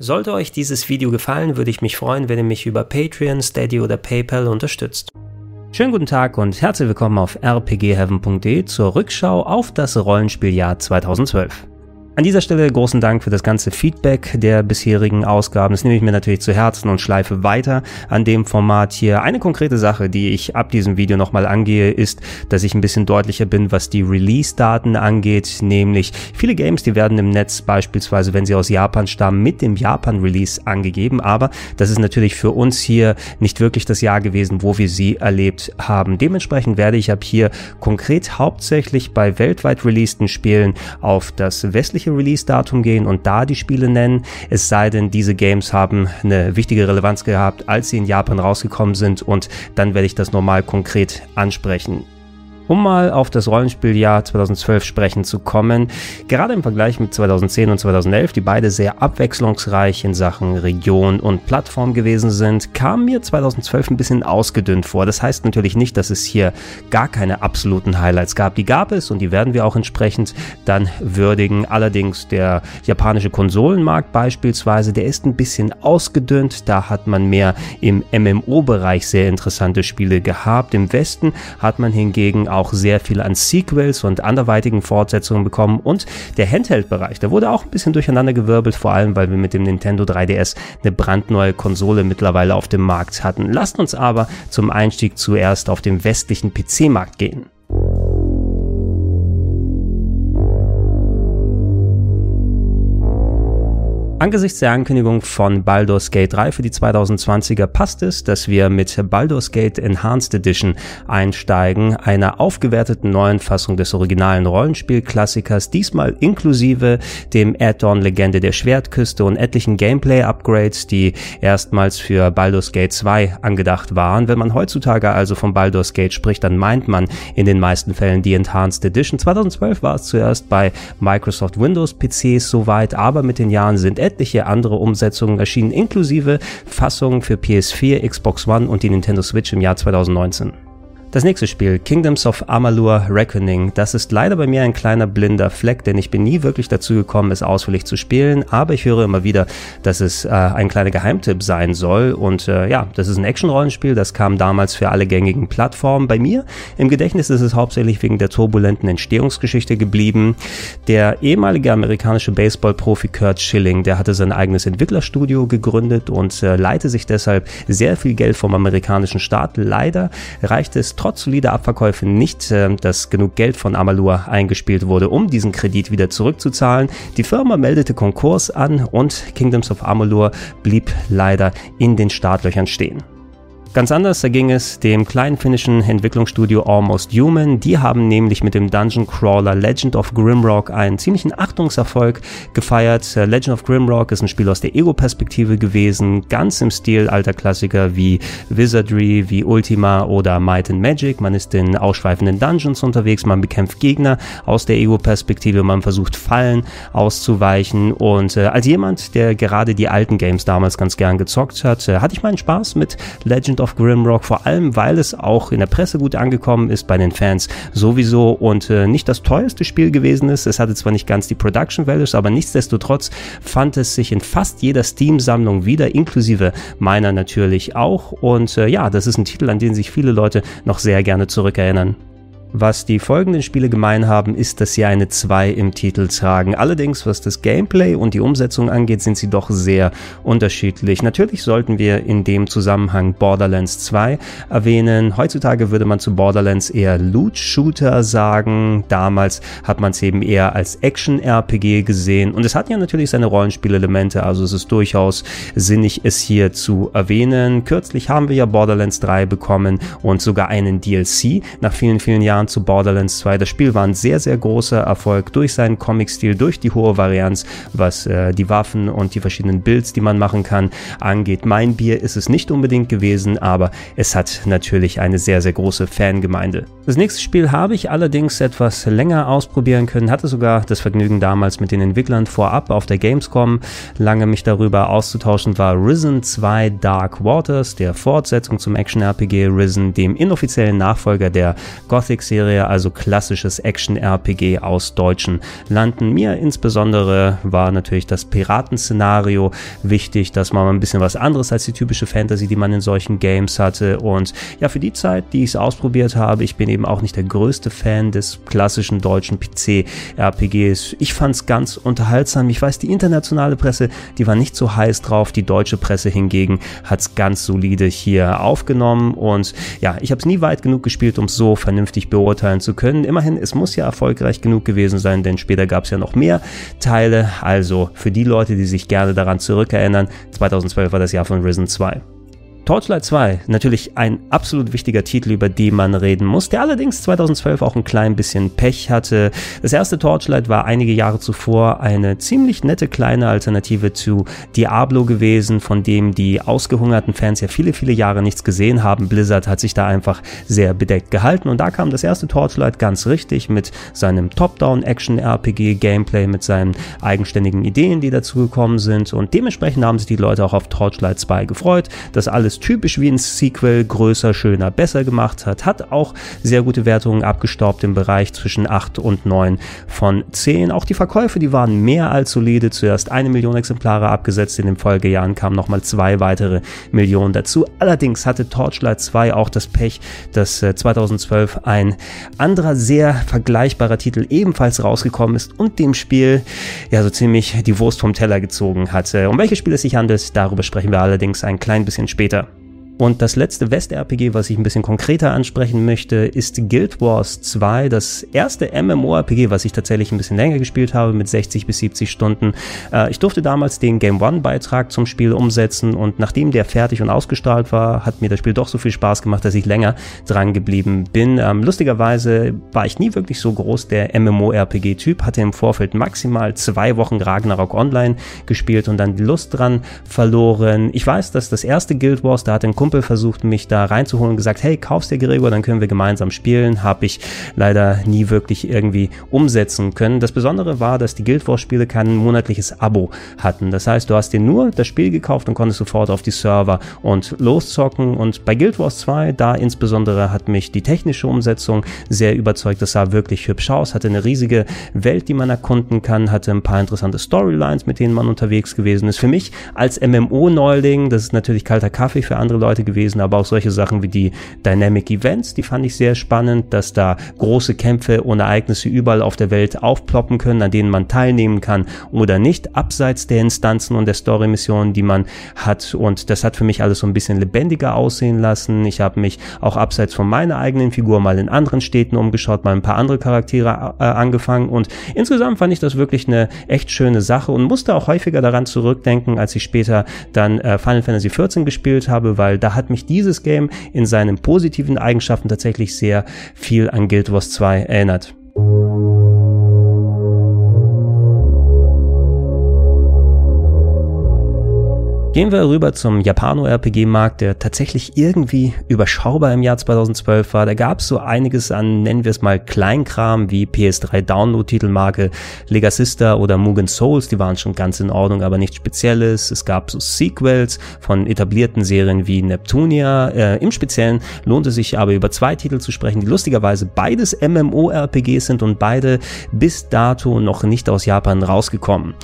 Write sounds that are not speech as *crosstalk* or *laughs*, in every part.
Sollte euch dieses Video gefallen, würde ich mich freuen, wenn ihr mich über Patreon, Steady oder PayPal unterstützt. Schönen guten Tag und herzlich willkommen auf rpgheaven.de zur Rückschau auf das Rollenspieljahr 2012. An dieser Stelle großen Dank für das ganze Feedback der bisherigen Ausgaben. Das nehme ich mir natürlich zu Herzen und schleife weiter an dem Format hier. Eine konkrete Sache, die ich ab diesem Video nochmal angehe, ist, dass ich ein bisschen deutlicher bin, was die Release-Daten angeht. Nämlich viele Games, die werden im Netz beispielsweise, wenn sie aus Japan stammen, mit dem Japan-Release angegeben. Aber das ist natürlich für uns hier nicht wirklich das Jahr gewesen, wo wir sie erlebt haben. Dementsprechend werde ich ab hier konkret hauptsächlich bei weltweit releaseden Spielen auf das westliche eigentliche Release-Datum gehen und da die Spiele nennen, es sei denn, diese Games haben eine wichtige Relevanz gehabt, als sie in Japan rausgekommen sind und dann werde ich das normal konkret ansprechen. Um mal auf das Rollenspieljahr 2012 sprechen zu kommen, gerade im Vergleich mit 2010 und 2011, die beide sehr abwechslungsreich in Sachen Region und Plattform gewesen sind, kam mir 2012 ein bisschen ausgedünnt vor. Das heißt natürlich nicht, dass es hier gar keine absoluten Highlights gab. Die gab es und die werden wir auch entsprechend dann würdigen. Allerdings der japanische Konsolenmarkt beispielsweise, der ist ein bisschen ausgedünnt. Da hat man mehr im MMO-Bereich sehr interessante Spiele gehabt. Im Westen hat man hingegen auch sehr viel an Sequels und anderweitigen Fortsetzungen bekommen und der Handheld-Bereich, der wurde auch ein bisschen durcheinandergewirbelt, vor allem weil wir mit dem Nintendo 3DS eine brandneue Konsole mittlerweile auf dem Markt hatten. Lasst uns aber zum Einstieg zuerst auf den westlichen PC-Markt gehen. Angesichts der Ankündigung von Baldur's Gate 3 für die 2020er passt es, dass wir mit Baldur's Gate Enhanced Edition einsteigen, einer aufgewerteten neuen Fassung des originalen Rollenspielklassikers, diesmal inklusive dem Add-on Legende der Schwertküste und etlichen Gameplay-Upgrades, die erstmals für Baldur's Gate 2 angedacht waren. Wenn man heutzutage also von Baldur's Gate spricht, dann meint man in den meisten Fällen die Enhanced Edition. 2012 war es zuerst bei Microsoft Windows PCs soweit, aber mit den Jahren sind etliche andere Umsetzungen erschienen, inklusive Fassungen für PS4, Xbox One und die Nintendo Switch im Jahr 2019. Das nächste Spiel, Kingdoms of Amalur Reckoning, das ist leider bei mir ein kleiner blinder Fleck, denn ich bin nie wirklich dazu gekommen, es ausführlich zu spielen, aber ich höre immer wieder, dass es äh, ein kleiner Geheimtipp sein soll und äh, ja, das ist ein Action-Rollenspiel, das kam damals für alle gängigen Plattformen. Bei mir im Gedächtnis ist es hauptsächlich wegen der turbulenten Entstehungsgeschichte geblieben. Der ehemalige amerikanische Baseball-Profi Kurt Schilling, der hatte sein eigenes Entwicklerstudio gegründet und äh, leite sich deshalb sehr viel Geld vom amerikanischen Staat. Leider reicht es trotz solider Abverkäufe nicht, äh, dass genug Geld von Amalur eingespielt wurde, um diesen Kredit wieder zurückzuzahlen. Die Firma meldete Konkurs an und Kingdoms of Amalur blieb leider in den Startlöchern stehen. Ganz anders ging es dem kleinen finnischen Entwicklungsstudio Almost Human. Die haben nämlich mit dem Dungeon Crawler Legend of Grimrock einen ziemlichen Achtungserfolg gefeiert. Äh, Legend of Grimrock ist ein Spiel aus der Ego-Perspektive gewesen, ganz im Stil alter Klassiker wie Wizardry, wie Ultima oder Might and Magic. Man ist in ausschweifenden Dungeons unterwegs, man bekämpft Gegner aus der Ego-Perspektive, man versucht Fallen auszuweichen und äh, als jemand, der gerade die alten Games damals ganz gern gezockt hat, äh, hatte ich meinen Spaß mit Legend Legend of Grimrock, vor allem weil es auch in der Presse gut angekommen ist, bei den Fans sowieso und äh, nicht das teuerste Spiel gewesen ist. Es hatte zwar nicht ganz die Production Values, aber nichtsdestotrotz fand es sich in fast jeder Steam-Sammlung wieder, inklusive meiner natürlich auch. Und äh, ja, das ist ein Titel, an den sich viele Leute noch sehr gerne zurückerinnern. Was die folgenden Spiele gemein haben, ist, dass sie eine 2 im Titel tragen. Allerdings, was das Gameplay und die Umsetzung angeht, sind sie doch sehr unterschiedlich. Natürlich sollten wir in dem Zusammenhang Borderlands 2 erwähnen. Heutzutage würde man zu Borderlands eher Loot-Shooter sagen. Damals hat man es eben eher als Action-RPG gesehen. Und es hat ja natürlich seine Rollenspielelemente, also es ist durchaus sinnig, es hier zu erwähnen. Kürzlich haben wir ja Borderlands 3 bekommen und sogar einen DLC nach vielen, vielen Jahren Jahren zu Borderlands 2. Das Spiel war ein sehr, sehr großer Erfolg durch seinen Comic-Stil, durch die hohe Varianz, was äh, die Waffen und die verschiedenen Builds, die man machen kann, angeht. Mein Bier ist es nicht unbedingt gewesen, aber es hat natürlich eine sehr, sehr große Fangemeinde. Das nächste Spiel habe ich allerdings etwas länger ausprobieren können, hatte sogar das Vergnügen damals mit den Entwicklern vorab auf der Gamescom lange mich darüber auszutauschen, war Risen 2 Dark Waters, der Fortsetzung zum Action-RPG Risen, dem inoffiziellen Nachfolger der Gothic Serie, also klassisches Action-RPG aus deutschen Landen. Mir insbesondere war natürlich das Piratenszenario wichtig, dass man ein bisschen was anderes als die typische Fantasy, die man in solchen Games hatte. Und ja, für die Zeit, die ich es ausprobiert habe, ich bin eben auch nicht der größte Fan des klassischen deutschen PC-RPGs. Ich fand es ganz unterhaltsam. Ich weiß, die internationale Presse, die war nicht so heiß drauf. Die deutsche Presse hingegen hat es ganz solide hier aufgenommen. Und ja, ich habe es nie weit genug gespielt, um es so vernünftig beurteilen zu können. Immerhin, es muss ja erfolgreich genug gewesen sein, denn später gab es ja noch mehr Teile. Also für die Leute, die sich gerne daran zurückerinnern, 2012 war das Jahr von Risen 2. Torchlight 2, natürlich ein absolut wichtiger Titel, über den man reden muss, der allerdings 2012 auch ein klein bisschen Pech hatte. Das erste Torchlight war einige Jahre zuvor eine ziemlich nette kleine Alternative zu Diablo gewesen, von dem die ausgehungerten Fans ja viele, viele Jahre nichts gesehen haben. Blizzard hat sich da einfach sehr bedeckt gehalten und da kam das erste Torchlight ganz richtig mit seinem Top-Down-Action-RPG-Gameplay, mit seinen eigenständigen Ideen, die dazu gekommen sind und dementsprechend haben sich die Leute auch auf Torchlight 2 gefreut, dass alles typisch wie ein Sequel größer, schöner, besser gemacht hat. Hat auch sehr gute Wertungen abgestaubt im Bereich zwischen 8 und 9 von 10. Auch die Verkäufe, die waren mehr als solide. Zuerst eine Million Exemplare abgesetzt, in den Folgejahren kamen nochmal zwei weitere Millionen dazu. Allerdings hatte Torchlight 2 auch das Pech, dass 2012 äh, ein anderer sehr vergleichbarer Titel ebenfalls rausgekommen ist und dem Spiel ja so ziemlich die Wurst vom Teller gezogen hatte. Um welches Spiel es sich handelt, darüber sprechen wir allerdings ein klein bisschen später. Und das letzte West-RPG, was ich ein bisschen konkreter ansprechen möchte, ist Guild Wars 2, das erste MMORPG, was ich tatsächlich ein bisschen länger gespielt habe, mit 60 bis 70 Stunden. Äh, ich durfte damals den Game One-Beitrag zum Spiel umsetzen und nachdem der fertig und ausgestrahlt war, hat mir das Spiel doch so viel Spaß gemacht, dass ich länger dran geblieben bin. Ähm, lustigerweise war ich nie wirklich so groß der MMORPG-Typ, hatte im Vorfeld maximal zwei Wochen Ragnarok Online gespielt und dann die Lust dran verloren. Ich weiß, dass das erste Guild Wars, da hat ein Kumpel versucht, mich da reinzuholen und gesagt, hey, kaufst dir Gregor, dann können wir gemeinsam spielen. Habe ich leider nie wirklich irgendwie umsetzen können. Das Besondere war, dass die Guild Wars Spiele kein monatliches Abo hatten. Das heißt, du hast dir nur das Spiel gekauft und konntest sofort auf die Server und loszocken. Und bei Guild Wars 2, da insbesondere hat mich die technische Umsetzung sehr überzeugt. Das sah wirklich hübsch aus, hatte eine riesige Welt, die man erkunden kann, hatte ein paar interessante Storylines, mit denen man unterwegs gewesen ist. Für mich als MMO-Neuling, das ist natürlich kalter Kaffee für andere Leute, Seite gewesen, aber auch solche Sachen wie die Dynamic Events, die fand ich sehr spannend, dass da große Kämpfe und Ereignisse überall auf der Welt aufploppen können, an denen man teilnehmen kann oder nicht, abseits der Instanzen und der Story-Missionen, die man hat. Und das hat für mich alles so ein bisschen lebendiger aussehen lassen. Ich habe mich auch abseits von meiner eigenen Figur mal in anderen Städten umgeschaut, mal ein paar andere Charaktere äh, angefangen und insgesamt fand ich das wirklich eine echt schöne Sache und musste auch häufiger daran zurückdenken, als ich später dann äh, Final Fantasy XIV gespielt habe, weil da da hat mich dieses Game in seinen positiven Eigenschaften tatsächlich sehr viel an Guild Wars 2 erinnert. Gehen wir rüber zum Japano-RPG-Markt, der tatsächlich irgendwie überschaubar im Jahr 2012 war. Da gab es so einiges an, nennen wir es mal, Kleinkram wie PS3-Download-Titelmarke Legasista oder Mugen Souls, die waren schon ganz in Ordnung, aber nichts Spezielles. Es gab so Sequels von etablierten Serien wie Neptunia. Äh, Im Speziellen lohnt es sich aber über zwei Titel zu sprechen, die lustigerweise beides MMO-RPGs sind und beide bis dato noch nicht aus Japan rausgekommen.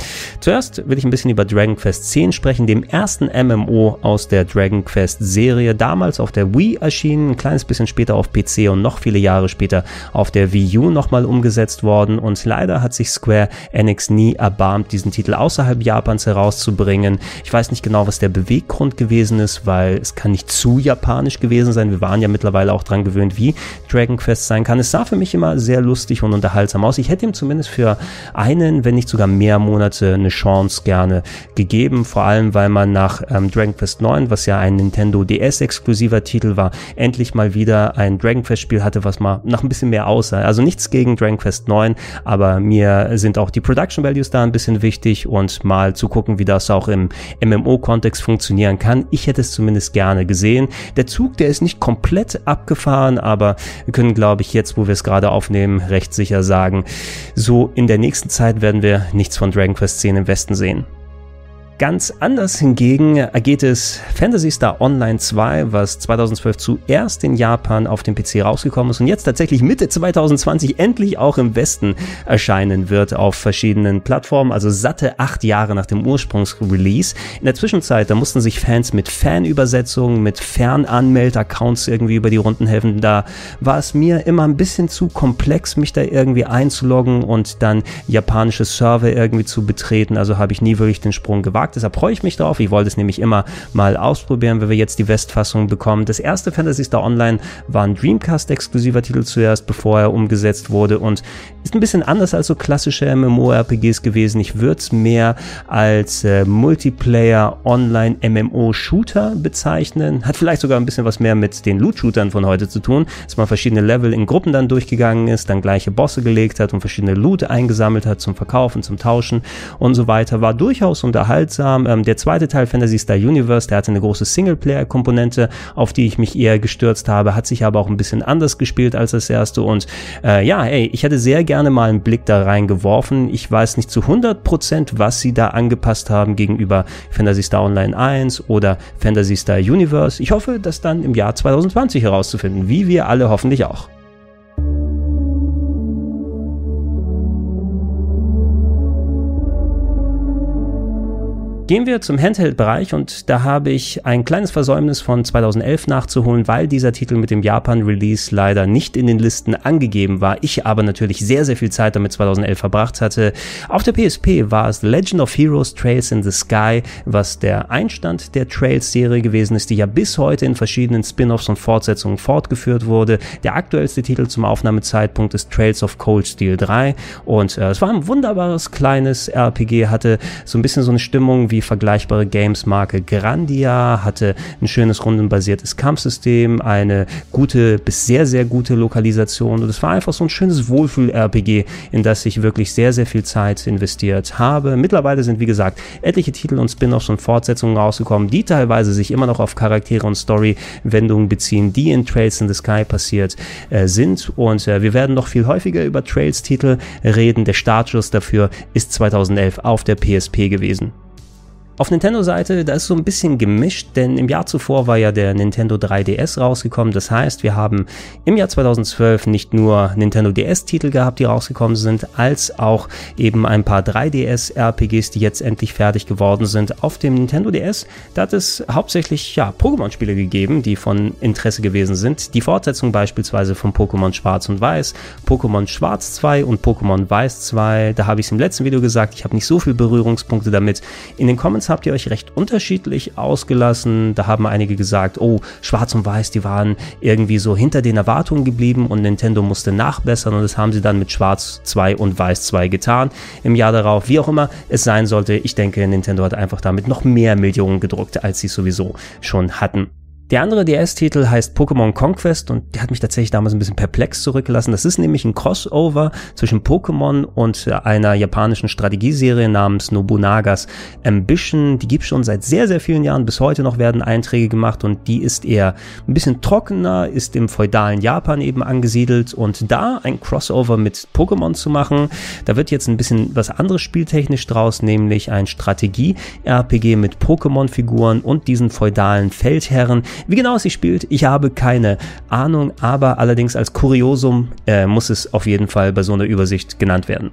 Zuerst will ich ein bisschen über Dragon Quest 10 sprechen, dem ersten ersten MMO aus der Dragon Quest Serie, damals auf der Wii erschienen, ein kleines bisschen später auf PC und noch viele Jahre später auf der Wii U nochmal umgesetzt worden und leider hat sich Square Enix nie erbarmt, diesen Titel außerhalb Japans herauszubringen. Ich weiß nicht genau, was der Beweggrund gewesen ist, weil es kann nicht zu japanisch gewesen sein. Wir waren ja mittlerweile auch dran gewöhnt, wie Dragon Quest sein kann. Es sah für mich immer sehr lustig und unterhaltsam aus. Ich hätte ihm zumindest für einen, wenn nicht sogar mehr Monate eine Chance gerne gegeben, vor allem weil man nach ähm, Dragon Quest 9, was ja ein Nintendo DS-exklusiver Titel war, endlich mal wieder ein Dragon Quest-Spiel hatte, was mal nach ein bisschen mehr aussah. Also nichts gegen Dragon Quest 9, aber mir sind auch die Production Values da ein bisschen wichtig und mal zu gucken, wie das auch im MMO-Kontext funktionieren kann. Ich hätte es zumindest gerne gesehen. Der Zug, der ist nicht komplett abgefahren, aber wir können, glaube ich, jetzt, wo wir es gerade aufnehmen, recht sicher sagen, so in der nächsten Zeit werden wir nichts von Dragon Quest 10 im Westen sehen. Ganz anders hingegen geht es Fantasy Star Online 2, was 2012 zuerst in Japan auf dem PC rausgekommen ist und jetzt tatsächlich Mitte 2020 endlich auch im Westen erscheinen wird auf verschiedenen Plattformen, also satte acht Jahre nach dem Ursprungsrelease. In der Zwischenzeit, da mussten sich Fans mit Fanübersetzungen, mit Fernanmeld-Accounts irgendwie über die Runden helfen. Da war es mir immer ein bisschen zu komplex, mich da irgendwie einzuloggen und dann japanische Server irgendwie zu betreten. Also habe ich nie wirklich den Sprung gewagt gewagt. Deshalb freue ich mich drauf. Ich wollte es nämlich immer mal ausprobieren, wenn wir jetzt die Westfassung bekommen. Das erste Fantasy Star Online war ein Dreamcast-exklusiver Titel zuerst, bevor er umgesetzt wurde und ist ein bisschen anders als so klassische MMORPGs gewesen. Ich würde es mehr als äh, Multiplayer Online MMO Shooter bezeichnen. Hat vielleicht sogar ein bisschen was mehr mit den Loot-Shootern von heute zu tun, dass man verschiedene Level in Gruppen dann durchgegangen ist, dann gleiche Bosse gelegt hat und verschiedene Loot eingesammelt hat zum Verkaufen, zum Tauschen und so weiter. War durchaus unterhaltsam. Ähm, der zweite Teil Fantasy Star Universe, der hatte eine große Singleplayer-Komponente, auf die ich mich eher gestürzt habe, hat sich aber auch ein bisschen anders gespielt als das erste. Und äh, ja, ey, ich hätte sehr gerne mal einen Blick da reingeworfen. Ich weiß nicht zu 100%, was sie da angepasst haben gegenüber Fantasy Star Online 1 oder Fantasy Star Universe. Ich hoffe, das dann im Jahr 2020 herauszufinden, wie wir alle hoffentlich auch. Gehen wir zum Handheld-Bereich und da habe ich ein kleines Versäumnis von 2011 nachzuholen, weil dieser Titel mit dem Japan-Release leider nicht in den Listen angegeben war. Ich aber natürlich sehr, sehr viel Zeit damit 2011 verbracht hatte. Auf der PSP war es Legend of Heroes Trails in the Sky, was der Einstand der Trails-Serie gewesen ist, die ja bis heute in verschiedenen Spin-offs und Fortsetzungen fortgeführt wurde. Der aktuellste Titel zum Aufnahmezeitpunkt ist Trails of Cold Steel 3 und äh, es war ein wunderbares kleines RPG, hatte so ein bisschen so eine Stimmung wie wie vergleichbare Games-Marke Grandia, hatte ein schönes rundenbasiertes Kampfsystem, eine gute bis sehr, sehr gute Lokalisation und es war einfach so ein schönes Wohlfühl-RPG, in das ich wirklich sehr, sehr viel Zeit investiert habe. Mittlerweile sind, wie gesagt, etliche Titel und Spin-offs und Fortsetzungen rausgekommen, die teilweise sich immer noch auf Charaktere und Story-Wendungen beziehen, die in Trails in the Sky passiert äh, sind und äh, wir werden noch viel häufiger über Trails-Titel reden. Der Startschuss dafür ist 2011 auf der PSP gewesen. Auf Nintendo-Seite, da ist so ein bisschen gemischt, denn im Jahr zuvor war ja der Nintendo 3DS rausgekommen. Das heißt, wir haben im Jahr 2012 nicht nur Nintendo DS-Titel gehabt, die rausgekommen sind, als auch eben ein paar 3DS-RPGs, die jetzt endlich fertig geworden sind. Auf dem Nintendo DS, da hat es hauptsächlich ja, Pokémon-Spiele gegeben, die von Interesse gewesen sind. Die Fortsetzung beispielsweise von Pokémon Schwarz und Weiß, Pokémon Schwarz 2 und Pokémon Weiß 2. Da habe ich es im letzten Video gesagt, ich habe nicht so viele Berührungspunkte damit. In den Comments Fans habt ihr euch recht unterschiedlich ausgelassen. Da haben einige gesagt, oh, Schwarz und Weiß, die waren irgendwie so hinter den Erwartungen geblieben und Nintendo musste nachbessern und das haben sie dann mit Schwarz 2 und Weiß 2 getan im Jahr darauf. Wie auch immer es sein sollte, ich denke, Nintendo hat einfach damit noch mehr Millionen gedruckt, als sie sowieso schon hatten. Der andere DS-Titel heißt Pokémon Conquest und der hat mich tatsächlich damals ein bisschen perplex zurückgelassen. Das ist nämlich ein Crossover zwischen Pokémon und einer japanischen Strategieserie namens Nobunagas Ambition. Die gibt schon seit sehr, sehr vielen Jahren. Bis heute noch werden Einträge gemacht und die ist eher ein bisschen trockener, ist im feudalen Japan eben angesiedelt und da ein Crossover mit Pokémon zu machen, da wird jetzt ein bisschen was anderes spieltechnisch draus, nämlich ein Strategie-RPG mit Pokémon-Figuren und diesen feudalen Feldherren wie genau es sich spielt, ich habe keine Ahnung, aber allerdings als Kuriosum äh, muss es auf jeden Fall bei so einer Übersicht genannt werden.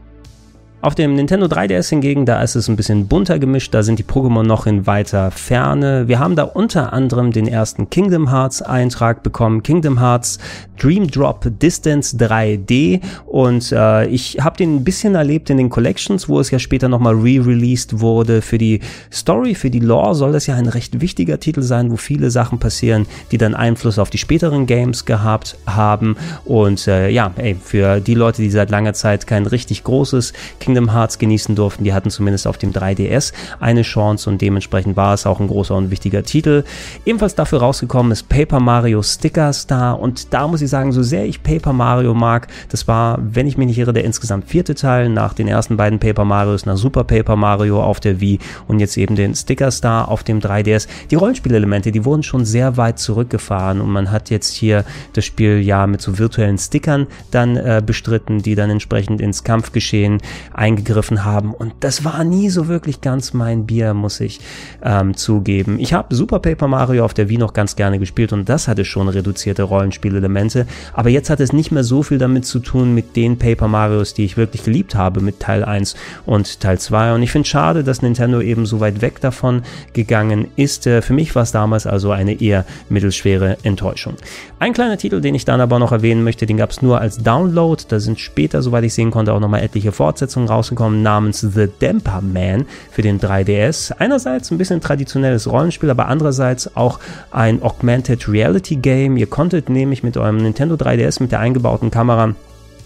Auf dem Nintendo 3DS hingegen, da ist es ein bisschen bunter gemischt, da sind die Pokémon noch in weiter Ferne. Wir haben da unter anderem den ersten Kingdom Hearts Eintrag bekommen, Kingdom Hearts Dream Drop Distance 3D und äh, ich habe den ein bisschen erlebt in den Collections, wo es ja später nochmal re-released wurde. Für die Story, für die Lore soll das ja ein recht wichtiger Titel sein, wo viele Sachen passieren, die dann Einfluss auf die späteren Games gehabt haben und äh, ja, ey, für die Leute, die seit langer Zeit kein richtig großes Kingdom Kingdom Hearts genießen durften. Die hatten zumindest auf dem 3DS eine Chance und dementsprechend war es auch ein großer und wichtiger Titel. Ebenfalls dafür rausgekommen ist Paper Mario Sticker Star und da muss ich sagen, so sehr ich Paper Mario mag, das war, wenn ich mich nicht irre, der insgesamt vierte Teil nach den ersten beiden Paper Marios, nach Super Paper Mario auf der Wii und jetzt eben den Sticker Star auf dem 3DS. Die Rollenspielelemente, die wurden schon sehr weit zurückgefahren und man hat jetzt hier das Spiel ja mit so virtuellen Stickern dann äh, bestritten, die dann entsprechend ins Kampfgeschehen eingegriffen haben und das war nie so wirklich ganz mein Bier, muss ich ähm, zugeben. Ich habe Super Paper Mario auf der Wii noch ganz gerne gespielt und das hatte schon reduzierte Rollenspielelemente, aber jetzt hat es nicht mehr so viel damit zu tun mit den Paper Marios, die ich wirklich geliebt habe mit Teil 1 und Teil 2 und ich finde schade, dass Nintendo eben so weit weg davon gegangen ist. Äh, für mich war es damals also eine eher mittelschwere Enttäuschung. Ein kleiner Titel, den ich dann aber noch erwähnen möchte, den gab es nur als Download. Da sind später, soweit ich sehen konnte, auch nochmal etliche Fortsetzungen rausgekommen, namens The Damper Man für den 3DS. Einerseits ein bisschen traditionelles Rollenspiel, aber andererseits auch ein Augmented Reality Game. Ihr konntet nämlich mit eurem Nintendo 3DS mit der eingebauten Kamera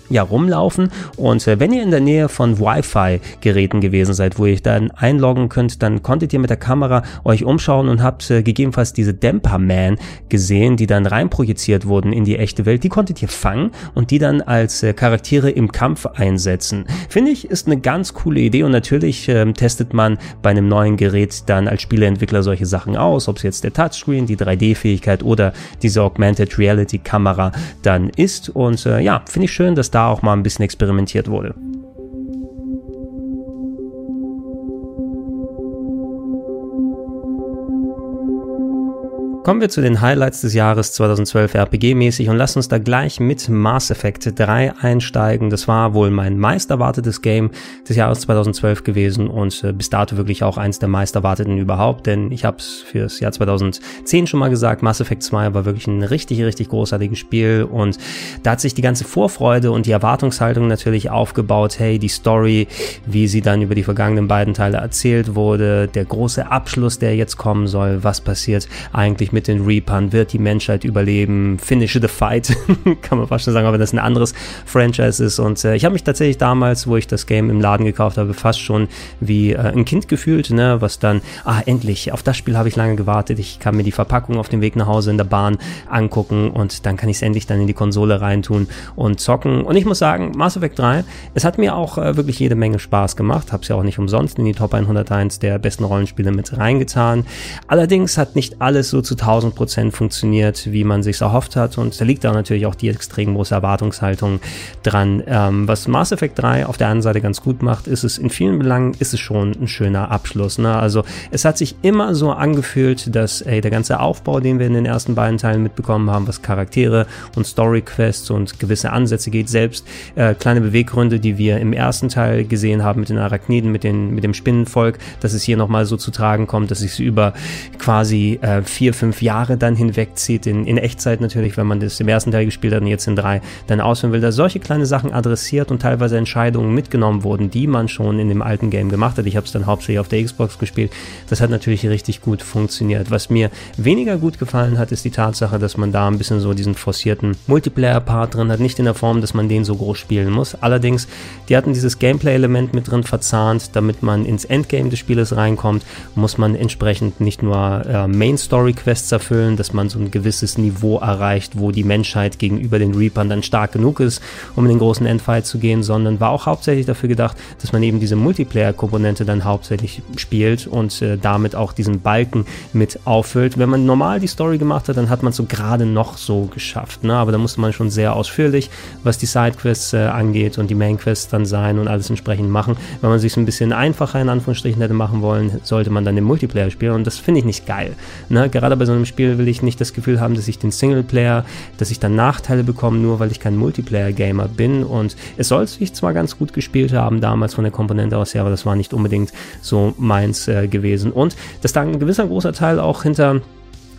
ja, rumlaufen. Und äh, wenn ihr in der Nähe von Wi-Fi-Geräten gewesen seid, wo ihr dann einloggen könnt, dann konntet ihr mit der Kamera euch umschauen und habt äh, gegebenenfalls diese Damper-Man gesehen, die dann reinprojiziert wurden in die echte Welt. Die konntet ihr fangen und die dann als äh, Charaktere im Kampf einsetzen. Finde ich, ist eine ganz coole Idee und natürlich ähm, testet man bei einem neuen Gerät dann als Spieleentwickler solche Sachen aus, ob es jetzt der Touchscreen, die 3D-Fähigkeit oder diese Augmented Reality-Kamera dann ist. Und äh, ja, finde ich schön, dass da auch mal ein bisschen experimentiert wurde. Kommen wir zu den Highlights des Jahres 2012 RPG-mäßig und lass uns da gleich mit Mass Effect 3 einsteigen. Das war wohl mein meist erwartetes Game des Jahres 2012 gewesen und äh, bis dato wirklich auch eins der meist erwarteten überhaupt, denn ich habe es fürs Jahr 2010 schon mal gesagt, Mass Effect 2 war wirklich ein richtig, richtig großartiges Spiel und da hat sich die ganze Vorfreude und die Erwartungshaltung natürlich aufgebaut. Hey, die Story, wie sie dann über die vergangenen beiden Teile erzählt wurde, der große Abschluss, der jetzt kommen soll, was passiert eigentlich mit den Reapern, wird die Menschheit überleben, finish the fight, *laughs* kann man fast schon sagen, aber das ein anderes Franchise ist. Und äh, ich habe mich tatsächlich damals, wo ich das Game im Laden gekauft habe, fast schon wie äh, ein Kind gefühlt, ne, was dann, ah, endlich, auf das Spiel habe ich lange gewartet, ich kann mir die Verpackung auf dem Weg nach Hause in der Bahn angucken und dann kann ich es endlich dann in die Konsole reintun und zocken. Und ich muss sagen, Mass Effect 3, es hat mir auch äh, wirklich jede Menge Spaß gemacht, habe es ja auch nicht umsonst in die Top 101 der besten Rollenspiele mit reingetan. Allerdings hat nicht alles so zu 1000 Prozent funktioniert, wie man sich erhofft hat. Und da liegt da natürlich auch die extrem große Erwartungshaltung dran. Ähm, was Mass Effect 3 auf der einen Seite ganz gut macht, ist es in vielen Belangen ist es schon ein schöner Abschluss. Ne? Also es hat sich immer so angefühlt, dass ey, der ganze Aufbau, den wir in den ersten beiden Teilen mitbekommen haben, was Charaktere und Story Quests und gewisse Ansätze geht, selbst äh, kleine Beweggründe, die wir im ersten Teil gesehen haben mit den Arachniden, mit, den, mit dem Spinnenvolk, dass es hier nochmal so zu tragen kommt, dass es über quasi äh, vier, fünf fünf Jahre dann hinwegzieht, in, in Echtzeit natürlich, wenn man das im ersten Teil gespielt hat und jetzt in drei dann ausführen will, dass solche kleine Sachen adressiert und teilweise Entscheidungen mitgenommen wurden, die man schon in dem alten Game gemacht hat. Ich habe es dann hauptsächlich auf der Xbox gespielt. Das hat natürlich richtig gut funktioniert. Was mir weniger gut gefallen hat, ist die Tatsache, dass man da ein bisschen so diesen forcierten Multiplayer-Part drin hat. Nicht in der Form, dass man den so groß spielen muss. Allerdings, die hatten dieses Gameplay-Element mit drin verzahnt, damit man ins Endgame des Spieles reinkommt, muss man entsprechend nicht nur äh, Main-Story-Quests Quests erfüllen, dass man so ein gewisses Niveau erreicht, wo die Menschheit gegenüber den Reapern dann stark genug ist, um in den großen Endfight zu gehen, sondern war auch hauptsächlich dafür gedacht, dass man eben diese Multiplayer-Komponente dann hauptsächlich spielt und äh, damit auch diesen Balken mit auffüllt. Wenn man normal die Story gemacht hat, dann hat man es so gerade noch so geschafft, ne? aber da musste man schon sehr ausführlich, was die Sidequests äh, angeht und die Mainquests dann sein und alles entsprechend machen. Wenn man sich ein bisschen einfacher in Anführungsstrichen hätte machen wollen, sollte man dann den Multiplayer spielen und das finde ich nicht geil. Ne? Gerade bei so einem Spiel will ich nicht das Gefühl haben, dass ich den Singleplayer, dass ich dann Nachteile bekomme, nur weil ich kein Multiplayer-Gamer bin. Und es soll sich zwar ganz gut gespielt haben damals von der Komponente aus her, aber das war nicht unbedingt so meins äh, gewesen. Und dass da ein gewisser großer Teil auch hinter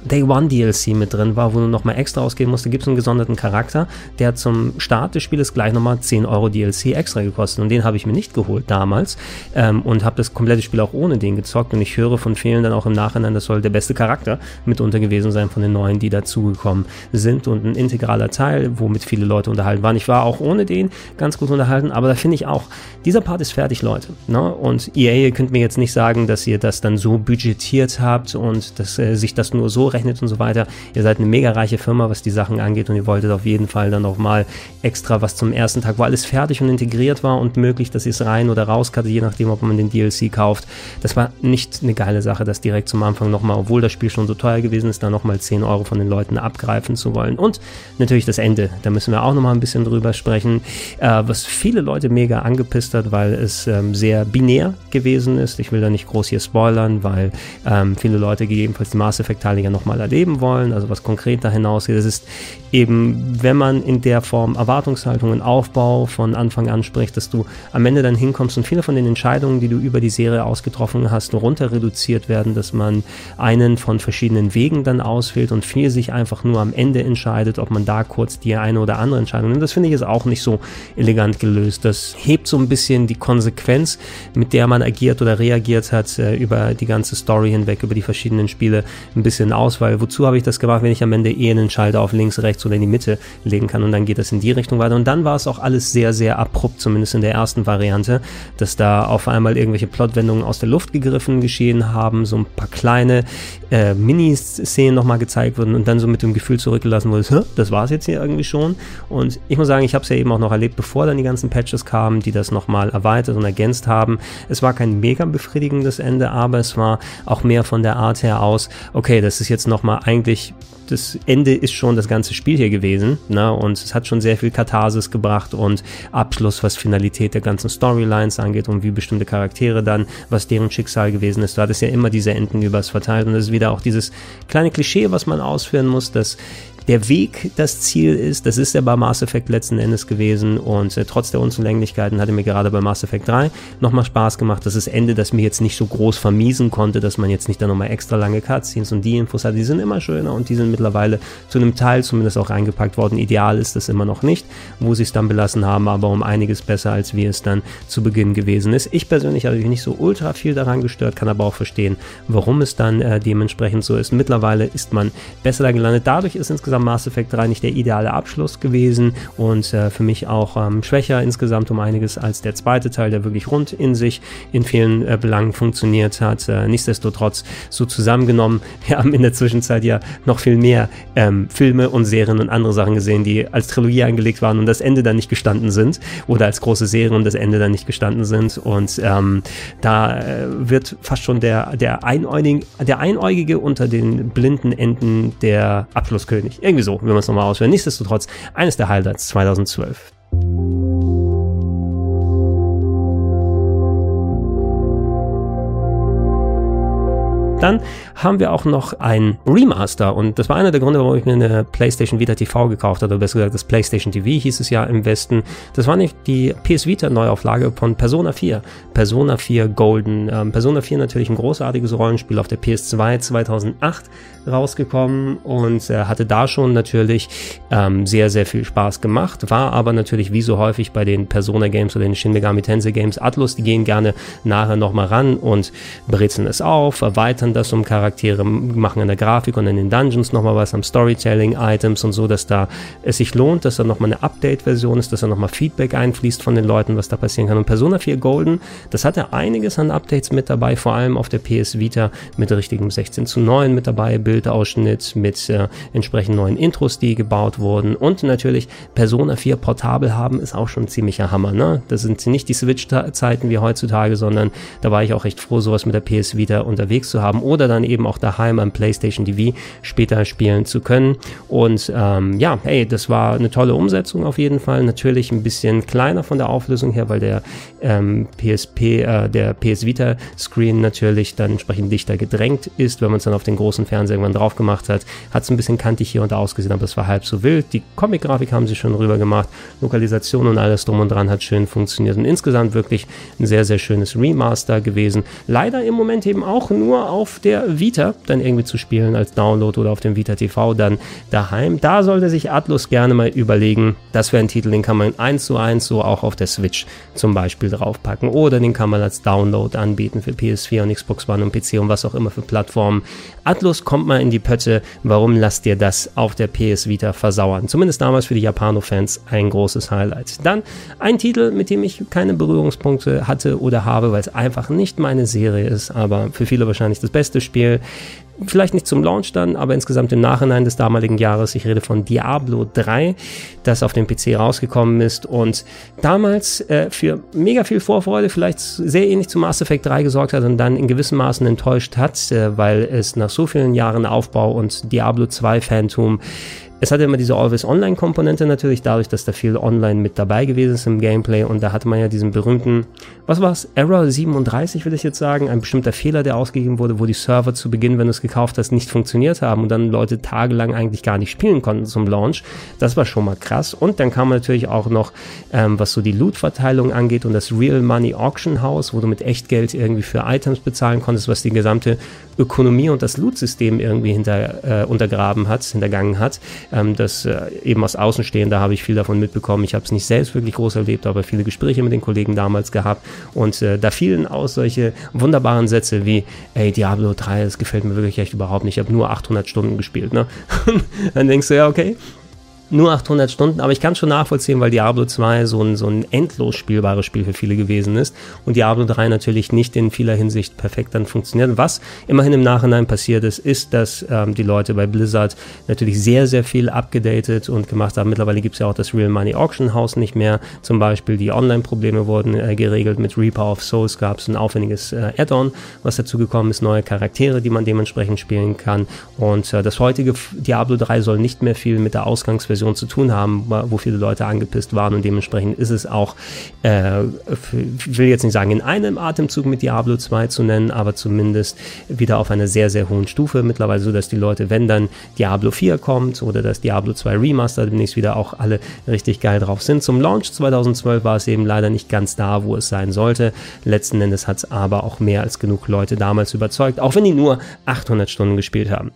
Day One DLC mit drin war, wo du nochmal extra ausgeben musst. Da gibt es einen gesonderten Charakter, der zum Start des Spieles gleich nochmal 10 Euro DLC extra gekostet. Und den habe ich mir nicht geholt damals ähm, und habe das komplette Spiel auch ohne den gezockt. Und ich höre von vielen dann auch im Nachhinein, das soll der beste Charakter mitunter gewesen sein von den neuen, die dazugekommen sind und ein integraler Teil, womit viele Leute unterhalten waren. Ich war auch ohne den ganz gut unterhalten, aber da finde ich auch, dieser Part ist fertig, Leute. Ne? Und EA, ihr könnt mir jetzt nicht sagen, dass ihr das dann so budgetiert habt und dass äh, sich das nur so berechnet und so weiter. Ihr seid eine mega reiche Firma, was die Sachen angeht und ihr wolltet auf jeden Fall dann auch mal extra was zum ersten Tag, wo alles fertig und integriert war und möglich, dass ihr es rein oder raus kannte, je nachdem, ob man den DLC kauft. Das war nicht eine geile Sache, das direkt zum Anfang nochmal, obwohl das Spiel schon so teuer gewesen ist, da nochmal 10 Euro von den Leuten abgreifen zu wollen. Und natürlich das Ende, da müssen wir auch nochmal ein bisschen drüber sprechen, äh, was viele Leute mega angepisst hat, weil es ähm, sehr binär gewesen ist. Ich will da nicht groß hier spoilern, weil ähm, viele Leute gegebenenfalls die Mass Effect Teile ja nochmal erleben wollen, also was konkret da hinausgeht. Es ist eben, wenn man in der Form Erwartungshaltungen, Aufbau von Anfang an spricht, dass du am Ende dann hinkommst und viele von den Entscheidungen, die du über die Serie ausgetroffen hast, runter reduziert werden, dass man einen von verschiedenen Wegen dann auswählt und viel sich einfach nur am Ende entscheidet, ob man da kurz die eine oder andere Entscheidung nimmt. Das finde ich ist auch nicht so elegant gelöst. Das hebt so ein bisschen die Konsequenz, mit der man agiert oder reagiert hat, äh, über die ganze Story hinweg, über die verschiedenen Spiele ein bisschen aus, weil wozu habe ich das gemacht, wenn ich am Ende eh einen Schalter auf links, rechts oder in die Mitte legen kann und dann geht das in die Richtung weiter. Und dann war es auch alles sehr, sehr abrupt, zumindest in der ersten Variante, dass da auf einmal irgendwelche Plotwendungen aus der Luft gegriffen geschehen haben, so ein paar kleine äh, Miniszenen nochmal gezeigt wurden und dann so mit dem Gefühl zurückgelassen wurde, das war es jetzt hier irgendwie schon. Und ich muss sagen, ich habe es ja eben auch noch erlebt, bevor dann die ganzen Patches kamen, die das nochmal erweitert und ergänzt haben. Es war kein mega befriedigendes Ende, aber es war auch mehr von der Art her aus, okay, das ist jetzt nochmal eigentlich das Ende ist schon das ganze Spiel hier gewesen, ne? Und es hat schon sehr viel Katharsis gebracht und Abschluss, was Finalität der ganzen Storylines angeht und wie bestimmte Charaktere dann, was deren Schicksal gewesen ist. Du hattest ja immer diese Enden übers verteilt und das ist wieder auch dieses kleine Klischee, was man ausführen muss, dass der Weg das Ziel ist. Das ist ja bei Mass Effect letzten Endes gewesen und äh, trotz der Unzulänglichkeiten hatte mir gerade bei Mass Effect 3 nochmal Spaß gemacht, dass das Ende das mir jetzt nicht so groß vermiesen konnte, dass man jetzt nicht da nochmal extra lange Cutscenes und die Infos hat. Die sind immer schöner und die sind mittlerweile zu einem Teil zumindest auch eingepackt worden. Ideal ist das immer noch nicht, wo sie es dann belassen haben, aber um einiges besser, als wie es dann zu Beginn gewesen ist. Ich persönlich habe mich nicht so ultra viel daran gestört, kann aber auch verstehen, warum es dann äh, dementsprechend so ist. Mittlerweile ist man besser da gelandet. Dadurch ist insgesamt insgesamt Mass Effect 3 nicht der ideale Abschluss gewesen und äh, für mich auch ähm, schwächer insgesamt um einiges als der zweite Teil, der wirklich rund in sich in vielen äh, Belangen funktioniert hat. Äh, nichtsdestotrotz so zusammengenommen, *laughs* wir haben in der Zwischenzeit ja noch viel mehr ähm, Filme und Serien und andere Sachen gesehen, die als Trilogie angelegt waren und das Ende dann nicht gestanden sind oder als große Serien und das Ende dann nicht gestanden sind und ähm, da äh, wird fast schon der, der, Einäugige, der Einäugige unter den blinden Enden der Abschlusskönig. Irgendwie so, wenn man es nochmal ausführen. Nichtsdestotrotz, eines der Highlights 2012. Dann haben wir auch noch ein Remaster und das war einer der Gründe, warum ich mir eine PlayStation Vita TV gekauft habe, oder besser gesagt das PlayStation TV hieß es ja im Westen. Das war nicht die PS Vita Neuauflage von Persona 4. Persona 4 Golden. Ähm, Persona 4 natürlich ein großartiges Rollenspiel auf der PS2 2008 rausgekommen und äh, hatte da schon natürlich ähm, sehr, sehr viel Spaß gemacht, war aber natürlich wie so häufig bei den Persona Games oder den Shin Megami Tensei Games Atlus, die gehen gerne nachher nochmal ran und brezeln es auf, erweitern das um Charaktere, machen in der Grafik und in den Dungeons nochmal was am Storytelling, Items und so, dass da es sich lohnt, dass da nochmal eine Update-Version ist, dass da nochmal Feedback einfließt von den Leuten, was da passieren kann. Und Persona 4 Golden, das hatte einiges an Updates mit dabei, vor allem auf der PS Vita mit richtigem 16 zu 9 mit dabei, Bild Bildausschnitt mit äh, entsprechend neuen Intros, die gebaut wurden. Und natürlich Persona 4 portabel haben ist auch schon ein ziemlicher Hammer. Ne? Das sind nicht die Switch-Zeiten wie heutzutage, sondern da war ich auch recht froh, sowas mit der PS Vita unterwegs zu haben oder dann eben auch daheim am PlayStation TV später spielen zu können. Und ähm, ja, hey, das war eine tolle Umsetzung auf jeden Fall. Natürlich ein bisschen kleiner von der Auflösung her, weil der ähm, PSP, äh, der PS Vita Screen natürlich dann entsprechend dichter gedrängt ist, wenn man es dann auf den großen Fernseher irgendwann drauf gemacht hat. Hat es ein bisschen kantig hier und da ausgesehen, aber es war halb so wild. Die Comic-Grafik haben sie schon rüber gemacht. Lokalisation und alles drum und dran hat schön funktioniert. Und insgesamt wirklich ein sehr, sehr schönes Remaster gewesen. Leider im Moment eben auch nur auf der Vita dann irgendwie zu spielen als Download oder auf dem Vita TV dann daheim. Da sollte sich Atlus gerne mal überlegen, das wäre ein Titel, den kann man eins zu eins so auch auf der Switch zum Beispiel draufpacken oder den kann man als Download anbieten für PS4 und Xbox One und PC und was auch immer für Plattformen. Atlus kommt mal in die Pötte, warum lasst ihr das auf der PS Vita versauern? Zumindest damals für die Japano-Fans ein großes Highlight. Dann ein Titel, mit dem ich keine Berührungspunkte hatte oder habe, weil es einfach nicht meine Serie ist, aber für viele wahrscheinlich das beste Spiel vielleicht nicht zum Launch dann, aber insgesamt im Nachhinein des damaligen Jahres. Ich rede von Diablo 3, das auf dem PC rausgekommen ist und damals äh, für mega viel Vorfreude, vielleicht sehr ähnlich zu Mass Effect 3 gesorgt hat und dann in gewissem Maßen enttäuscht hat, äh, weil es nach so vielen Jahren Aufbau und Diablo 2 Phantom es hatte immer diese Always-Online-Komponente natürlich, dadurch, dass da viel online mit dabei gewesen ist im Gameplay und da hatte man ja diesen berühmten, was war es, Error 37 will ich jetzt sagen, ein bestimmter Fehler, der ausgegeben wurde, wo die Server zu Beginn, wenn du es gekauft hast, nicht funktioniert haben und dann Leute tagelang eigentlich gar nicht spielen konnten zum Launch. Das war schon mal krass und dann kam natürlich auch noch, ähm, was so die Loot-Verteilung angeht und das Real Money Auction House, wo du mit Echtgeld irgendwie für Items bezahlen konntest, was die gesamte Ökonomie und das Loot-System irgendwie hinter, äh, untergraben hat, hintergangen hat. Ähm, das äh, eben aus Außenstehender habe ich viel davon mitbekommen. Ich habe es nicht selbst wirklich groß erlebt, aber viele Gespräche mit den Kollegen damals gehabt. Und äh, da fielen aus solche wunderbaren Sätze wie, ey, Diablo 3, das gefällt mir wirklich echt überhaupt nicht. Ich habe nur 800 Stunden gespielt. Ne? *laughs* Dann denkst du, ja, okay, nur 800 Stunden, aber ich kann schon nachvollziehen, weil Diablo 2 so ein, so ein endlos spielbares Spiel für viele gewesen ist und Diablo 3 natürlich nicht in vieler Hinsicht perfekt dann funktioniert. Was immerhin im Nachhinein passiert ist, ist, dass ähm, die Leute bei Blizzard natürlich sehr, sehr viel abgedatet und gemacht haben. Mittlerweile gibt es ja auch das Real Money Auction House nicht mehr. Zum Beispiel die Online-Probleme wurden äh, geregelt. Mit Reaper of Souls gab es ein aufwendiges äh, Add-on, was dazu gekommen ist, neue Charaktere, die man dementsprechend spielen kann. Und äh, das heutige Diablo 3 soll nicht mehr viel mit der Ausgangsversion Version zu tun haben, wo viele Leute angepisst waren und dementsprechend ist es auch, äh, ich will jetzt nicht sagen in einem Atemzug mit Diablo 2 zu nennen, aber zumindest wieder auf einer sehr, sehr hohen Stufe. Mittlerweile so, dass die Leute, wenn dann Diablo 4 kommt oder das Diablo 2 Remaster demnächst wieder auch alle richtig geil drauf sind. Zum Launch 2012 war es eben leider nicht ganz da, wo es sein sollte. Letzten Endes hat es aber auch mehr als genug Leute damals überzeugt, auch wenn die nur 800 Stunden gespielt haben.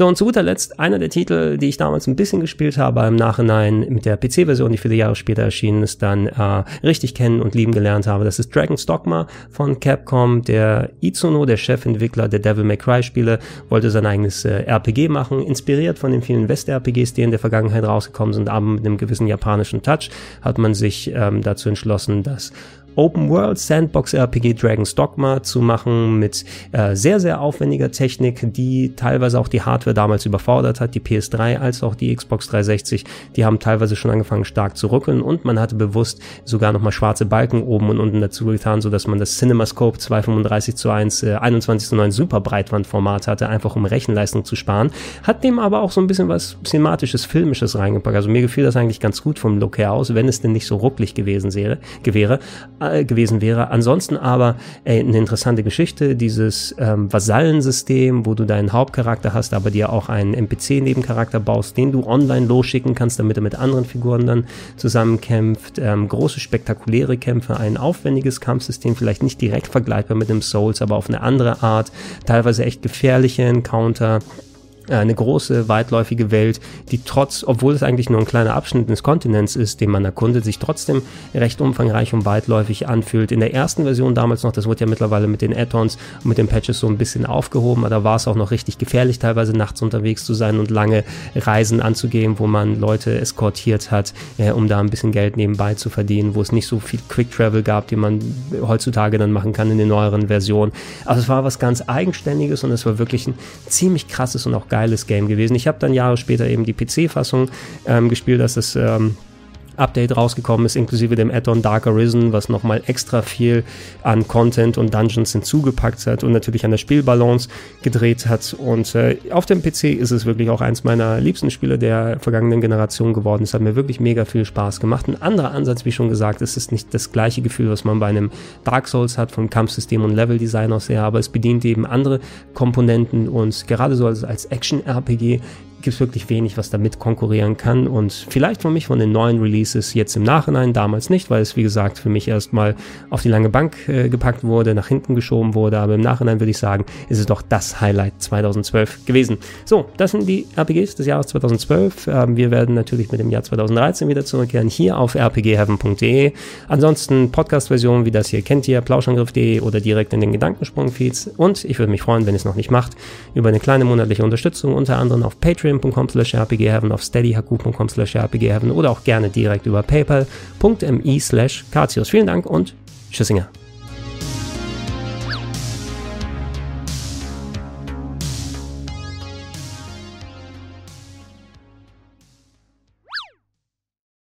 So, und zu guter Letzt einer der Titel, die ich damals ein bisschen gespielt habe, im Nachhinein mit der PC-Version, die viele Jahre später erschienen ist, dann äh, richtig kennen und lieben gelernt habe. Das ist Dragon's Dogma von Capcom. Der Itsuno, der Chefentwickler der Devil May Cry Spiele, wollte sein eigenes äh, RPG machen, inspiriert von den vielen West-RPGs, die in der Vergangenheit rausgekommen sind, aber mit einem gewissen japanischen Touch, hat man sich ähm, dazu entschlossen, das Open World Sandbox RPG Dragon's Dogma zu machen mit äh, sehr, sehr aufwendiger Technik, die teilweise auch die Hardware damals überfordert hat, die PS3 als auch die Xbox 360, die haben teilweise schon angefangen stark zu ruckeln und man hatte bewusst sogar nochmal schwarze Balken oben und unten dazu getan, sodass man das CinemaScope 235 zu 1, äh, 21 zu 9 Super Breitbandformat hatte, einfach um Rechenleistung zu sparen, hat dem aber auch so ein bisschen was Cinematisches, Filmisches reingepackt. Also mir gefiel das eigentlich ganz gut vom Look her aus, wenn es denn nicht so rucklig gewesen wäre. Gewesen wäre. Ansonsten aber ey, eine interessante Geschichte, dieses ähm, Vasallensystem, wo du deinen Hauptcharakter hast, aber dir auch einen NPC-Nebencharakter baust, den du online losschicken kannst, damit er mit anderen Figuren dann zusammenkämpft. Ähm, große, spektakuläre Kämpfe, ein aufwendiges Kampfsystem, vielleicht nicht direkt vergleichbar mit dem Souls, aber auf eine andere Art, teilweise echt gefährliche Encounter eine große, weitläufige Welt, die trotz, obwohl es eigentlich nur ein kleiner Abschnitt des Kontinents ist, den man erkundet, sich trotzdem recht umfangreich und weitläufig anfühlt. In der ersten Version damals noch, das wurde ja mittlerweile mit den Add-ons und mit den Patches so ein bisschen aufgehoben, aber da war es auch noch richtig gefährlich, teilweise nachts unterwegs zu sein und lange Reisen anzugehen, wo man Leute eskortiert hat, äh, um da ein bisschen Geld nebenbei zu verdienen, wo es nicht so viel Quick Travel gab, die man heutzutage dann machen kann in den neueren Versionen. Also es war was ganz Eigenständiges und es war wirklich ein ziemlich krasses und auch geiles Game gewesen. Ich habe dann Jahre später eben die PC-Fassung ähm, gespielt, dass es ähm, Update rausgekommen ist, inklusive dem Add-on Dark Arisen, was nochmal extra viel an Content und Dungeons hinzugepackt hat und natürlich an der Spielbalance gedreht hat. Und äh, auf dem PC ist es wirklich auch eins meiner liebsten Spiele der vergangenen Generation geworden. Es hat mir wirklich mega viel Spaß gemacht. Ein anderer Ansatz, wie schon gesagt, es ist nicht das gleiche Gefühl, was man bei einem Dark Souls hat, vom Kampfsystem und Leveldesign aus her, aber es bedient eben andere Komponenten und gerade so als, als Action-RPG gibt es wirklich wenig, was damit konkurrieren kann. Und vielleicht für mich von den neuen Releases jetzt im Nachhinein, damals nicht, weil es wie gesagt für mich erstmal auf die lange Bank äh, gepackt wurde, nach hinten geschoben wurde. Aber im Nachhinein würde ich sagen, ist es doch das Highlight 2012 gewesen. So, das sind die RPGs des Jahres 2012. Ähm, wir werden natürlich mit dem Jahr 2013 wieder zurückkehren, hier auf rpgheaven.de. Ansonsten Podcast-Versionen wie das hier kennt ihr, plauschangriff.de oder direkt in den Gedankensprung-Feeds. Und ich würde mich freuen, wenn ihr es noch nicht macht, über eine kleine monatliche Unterstützung, unter anderem auf Patreon patreon.com slash rpgheaven, auf steadyhq.com slash rpgheaven oder auch gerne direkt über paypal.me slash Vielen Dank und Tschüssinger.